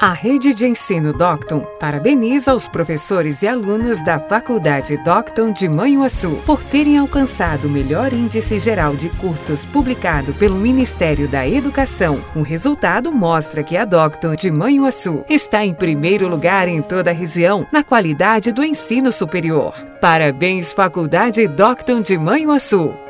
A rede de ensino Docton parabeniza os professores e alunos da Faculdade Docton de Manhuaçu por terem alcançado o melhor índice geral de cursos publicado pelo Ministério da Educação. O resultado mostra que a Docton de Manhuaçu está em primeiro lugar em toda a região na qualidade do ensino superior. Parabéns, Faculdade Docton de Manhuaçu!